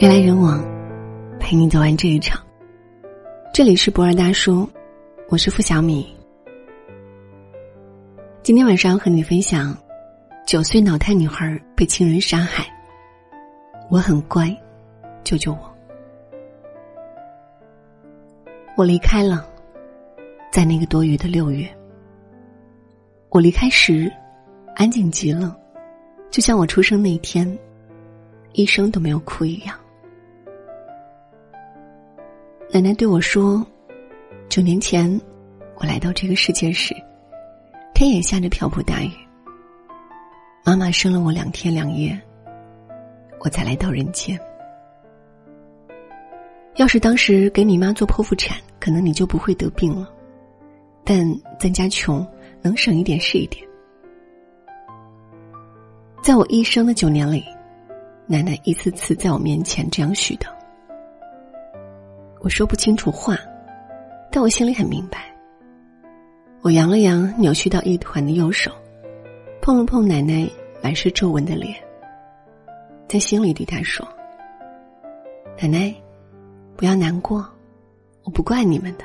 人来人往，陪你走完这一场。这里是博尔大叔，我是付小米。今天晚上和你分享：九岁脑瘫女孩被亲人杀害，我很乖，救救我！我离开了，在那个多余的六月。我离开时，安静极了，就像我出生那天，一声都没有哭一样。奶奶对我说：“九年前，我来到这个世界时，天也下着瓢泼大雨。妈妈生了我两天两夜，我才来到人间。要是当时给你妈做剖腹产，可能你就不会得病了。但咱家穷，能省一点是一点。在我一生的九年里，奶奶一次次在我面前这样许的。”我说不清楚话，但我心里很明白。我扬了扬扭曲到一团的右手，碰了碰奶奶满是皱纹的脸，在心里对她说：“奶奶，不要难过，我不怪你们的。”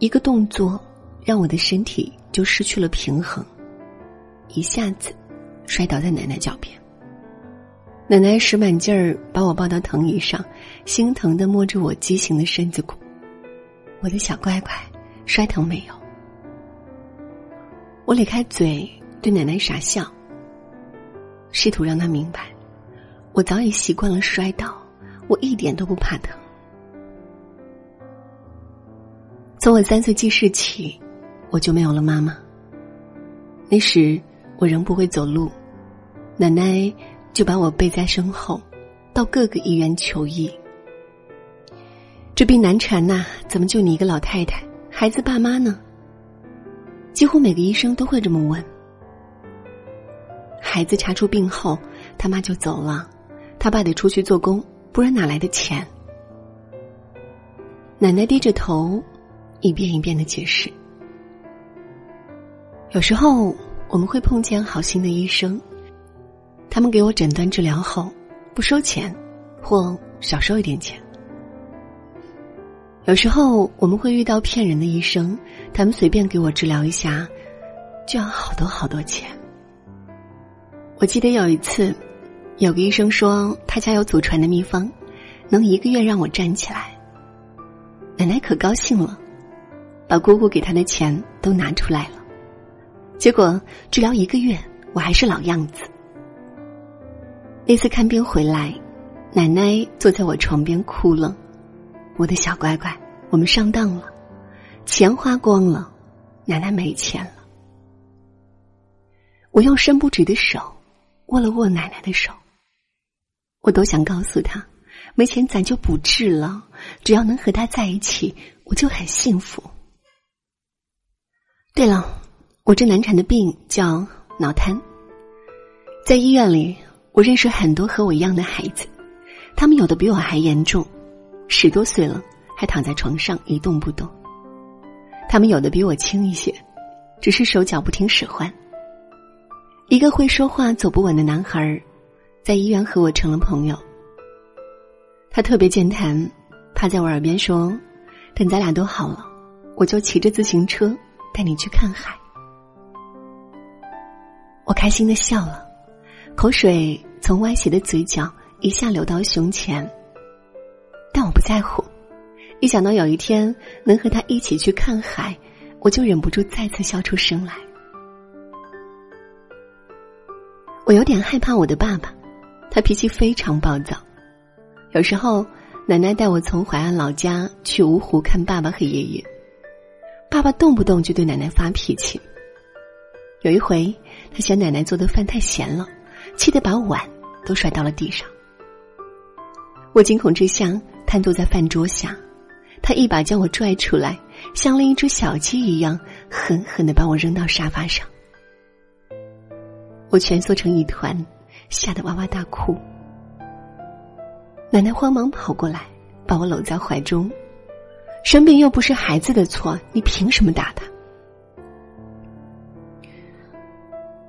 一个动作让我的身体就失去了平衡，一下子摔倒在奶奶脚边。奶奶使满劲儿把我抱到藤椅上，心疼的摸着我畸形的身子骨。我的小乖乖，摔疼没有？我咧开嘴对奶奶傻笑，试图让她明白，我早已习惯了摔倒，我一点都不怕疼。从我三岁记事起，我就没有了妈妈。那时我仍不会走路，奶奶。就把我背在身后，到各个医院求医。这病难缠呐，怎么就你一个老太太？孩子爸妈呢？几乎每个医生都会这么问。孩子查出病后，他妈就走了，他爸得出去做工，不然哪来的钱？奶奶低着头，一遍一遍的解释。有时候我们会碰见好心的医生。他们给我诊断治疗后，不收钱，或少收一点钱。有时候我们会遇到骗人的医生，他们随便给我治疗一下，就要好多好多钱。我记得有一次，有个医生说他家有祖传的秘方，能一个月让我站起来。奶奶可高兴了，把姑姑给她的钱都拿出来了。结果治疗一个月，我还是老样子。那次看病回来，奶奶坐在我床边哭了。我的小乖乖，我们上当了，钱花光了，奶奶没钱了。我用伸不直的手握了握奶奶的手。我都想告诉她，没钱咱就不治了，只要能和她在一起，我就很幸福。对了，我这难产的病叫脑瘫，在医院里。我认识很多和我一样的孩子，他们有的比我还严重，十多岁了还躺在床上一动不动。他们有的比我轻一些，只是手脚不听使唤。一个会说话走不稳的男孩儿，在医院和我成了朋友。他特别健谈，趴在我耳边说：“等咱俩都好了，我就骑着自行车带你去看海。”我开心的笑了。口水从歪斜的嘴角一下流到胸前，但我不在乎。一想到有一天能和他一起去看海，我就忍不住再次笑出声来。我有点害怕我的爸爸，他脾气非常暴躁。有时候，奶奶带我从淮安老家去芜湖看爸爸和爷爷，爸爸动不动就对奶奶发脾气。有一回，他嫌奶奶做的饭太咸了。气得把碗都摔到了地上。我惊恐之下瘫坐在饭桌下，他一把将我拽出来，像另一只小鸡一样狠狠的把我扔到沙发上。我蜷缩成一团，吓得哇哇大哭。奶奶慌忙跑过来，把我搂在怀中。生病又不是孩子的错，你凭什么打他？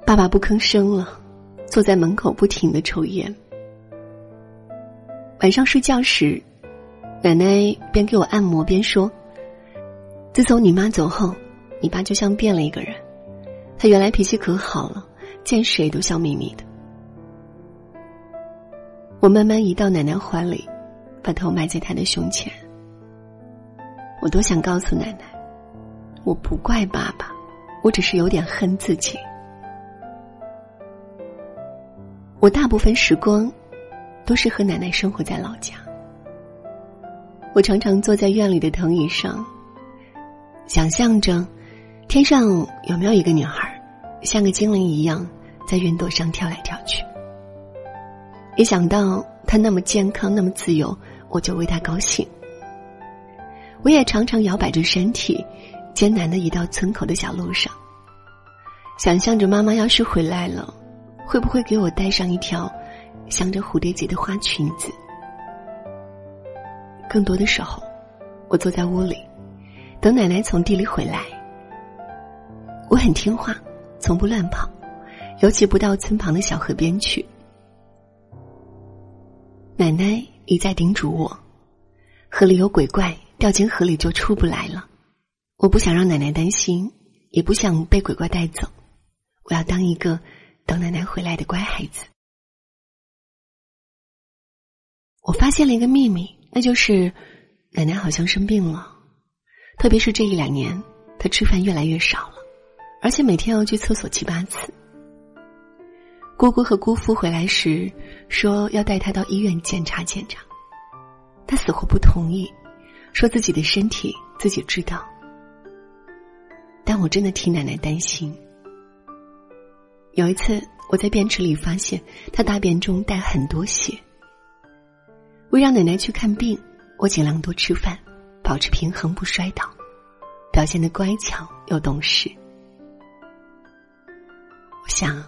爸爸不吭声了。坐在门口不停的抽烟，晚上睡觉时，奶奶边给我按摩边说：“自从你妈走后，你爸就像变了一个人。他原来脾气可好了，见谁都笑眯眯的。”我慢慢移到奶奶怀里，把头埋在她的胸前。我多想告诉奶奶，我不怪爸爸，我只是有点恨自己。我大部分时光。都是和奶奶生活在老家。我常常坐在院里的藤椅上，想象着天上有没有一个女孩，像个精灵一样在云朵上跳来跳去。一想到她那么健康、那么自由，我就为她高兴。我也常常摇摆着身体，艰难的移到村口的小路上，想象着妈妈要是回来了，会不会给我带上一条。镶着蝴蝶结的花裙子。更多的时候，我坐在屋里，等奶奶从地里回来。我很听话，从不乱跑，尤其不到村旁的小河边去。奶奶一再叮嘱我：“河里有鬼怪，掉进河里就出不来了。”我不想让奶奶担心，也不想被鬼怪带走。我要当一个等奶奶回来的乖孩子。我发现了一个秘密，那就是奶奶好像生病了，特别是这一两年，她吃饭越来越少了，而且每天要去厕所七八次。姑姑和姑父回来时说要带她到医院检查检查，她死活不同意，说自己的身体自己知道。但我真的替奶奶担心。有一次我在便池里发现他大便中带很多血。为让奶奶去看病，我尽量多吃饭，保持平衡不摔倒，表现的乖巧又懂事。我想，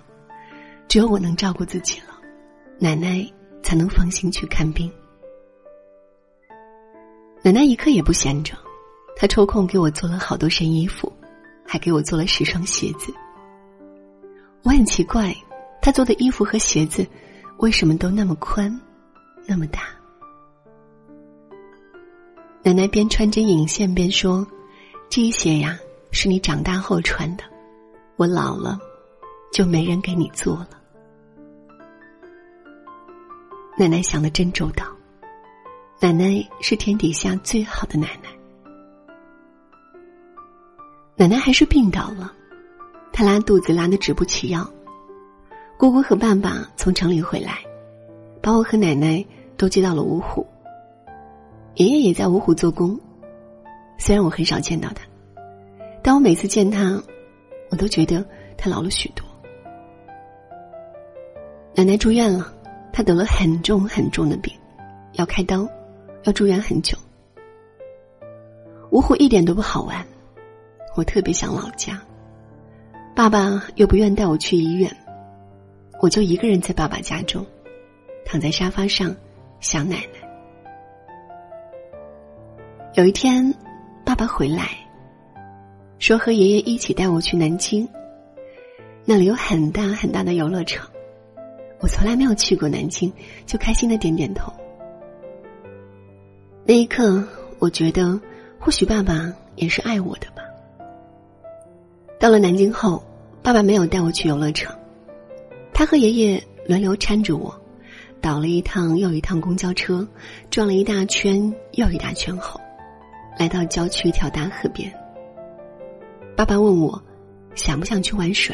只有我能照顾自己了，奶奶才能放心去看病。奶奶一刻也不闲着，她抽空给我做了好多身衣服，还给我做了十双鞋子。我很奇怪，他做的衣服和鞋子为什么都那么宽，那么大。奶奶边穿针引线边说：“这些呀，是你长大后穿的，我老了，就没人给你做了。”奶奶想的真周到，奶奶是天底下最好的奶奶。奶奶还是病倒了，他拉肚子拉的直不起腰。姑姑和爸爸从城里回来，把我和奶奶都接到了芜湖。爷爷也在芜湖做工，虽然我很少见到他，但我每次见他，我都觉得他老了许多。奶奶住院了，她得了很重很重的病，要开刀，要住院很久。芜湖一点都不好玩，我特别想老家，爸爸又不愿带我去医院，我就一个人在爸爸家中，躺在沙发上想奶奶。有一天，爸爸回来，说和爷爷一起带我去南京。那里有很大很大的游乐场，我从来没有去过南京，就开心的点点头。那一刻，我觉得或许爸爸也是爱我的吧。到了南京后，爸爸没有带我去游乐场，他和爷爷轮流搀着我，倒了一趟又一趟公交车，转了一大圈又一大圈后。来到郊区一条大河边，爸爸问我想不想去玩水，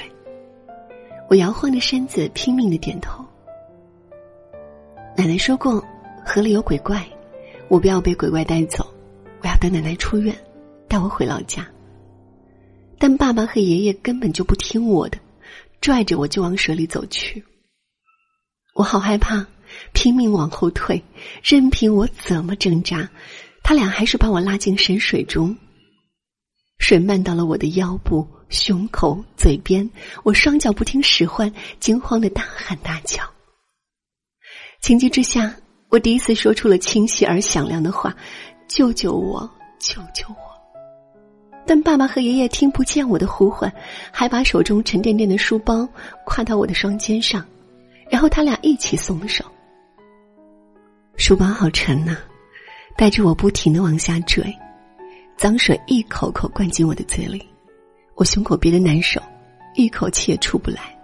我摇晃着身子拼命的点头。奶奶说过河里有鬼怪，我不要被鬼怪带走，我要等奶奶出院，带我回老家。但爸爸和爷爷根本就不听我的，拽着我就往水里走去。我好害怕，拼命往后退，任凭我怎么挣扎。他俩还是把我拉进深水中，水漫到了我的腰部、胸口、嘴边，我双脚不听使唤，惊慌的大喊大叫。情急之下，我第一次说出了清晰而响亮的话：“救救我，救救我！”但爸爸和爷爷听不见我的呼唤，还把手中沉甸甸的书包挎到我的双肩上，然后他俩一起松了手。书包好沉呐，带着我不停的往下坠，脏水一口口灌进我的嘴里，我胸口憋得难受，一口气也出不来。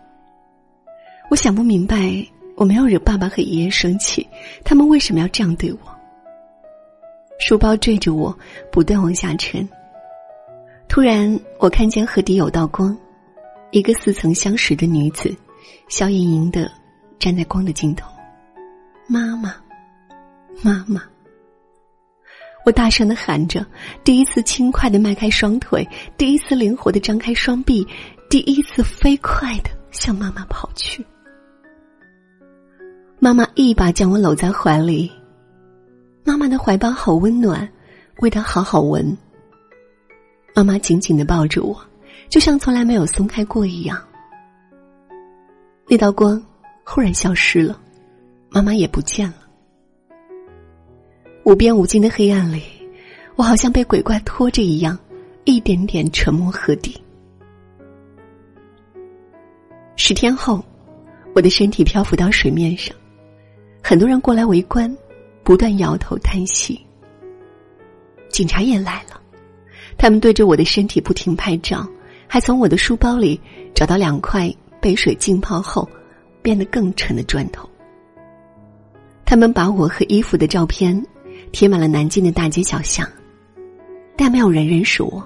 我想不明白，我没有惹爸爸和爷爷生气，他们为什么要这样对我？书包坠着我，不断往下沉。突然，我看见河底有道光，一个似曾相识的女子，笑盈盈的站在光的尽头。妈妈，妈妈！我大声的喊着，第一次轻快的迈开双腿，第一次灵活的张开双臂，第一次飞快的向妈妈跑去。妈妈一把将我搂在怀里，妈妈的怀抱好温暖，味道好好闻。妈妈紧紧的抱着我，就像从来没有松开过一样。那道光忽然消失了，妈妈也不见了。无边无尽的黑暗里，我好像被鬼怪拖着一样，一点点沉没河底。十天后，我的身体漂浮到水面上，很多人过来围观，不断摇头叹息。警察也来了。他们对着我的身体不停拍照，还从我的书包里找到两块被水浸泡后变得更沉的砖头。他们把我和衣服的照片贴满了南京的大街小巷，但没有人认识我，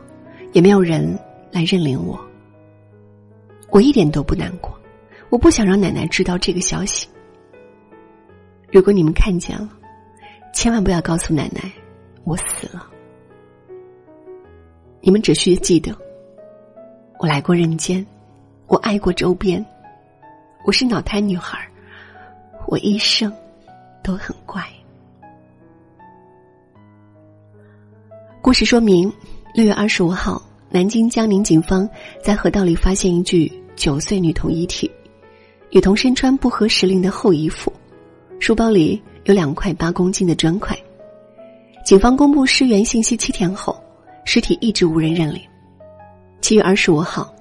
也没有人来认领我。我一点都不难过，我不想让奶奶知道这个消息。如果你们看见了，千万不要告诉奶奶我死了。你们只需记得，我来过人间，我爱过周边，我是脑瘫女孩，我一生都很乖。故事说明：六月二十五号，南京江宁警方在河道里发现一具九岁女童遗体，女童身穿不合时令的厚衣服，书包里有两块八公斤的砖块。警方公布尸源信息七天后。尸体一直无人认领。七月二十五号，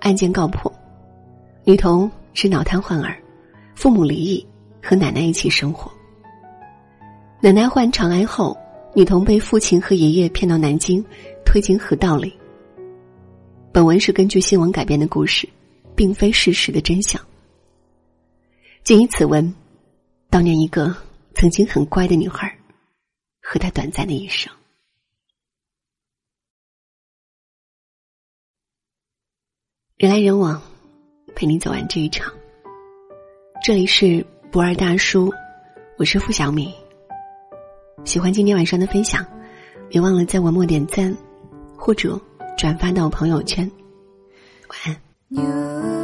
案件告破。女童是脑瘫患儿，父母离异，和奶奶一起生活。奶奶患肠癌后，女童被父亲和爷爷骗到南京，推进河道里。本文是根据新闻改编的故事，并非事实的真相。仅以此文，悼念一个曾经很乖的女孩，和她短暂的一生。人来人往，陪你走完这一场。这里是不二大叔，我是付小米。喜欢今天晚上的分享，别忘了在文末点赞，或者转发到朋友圈。晚安。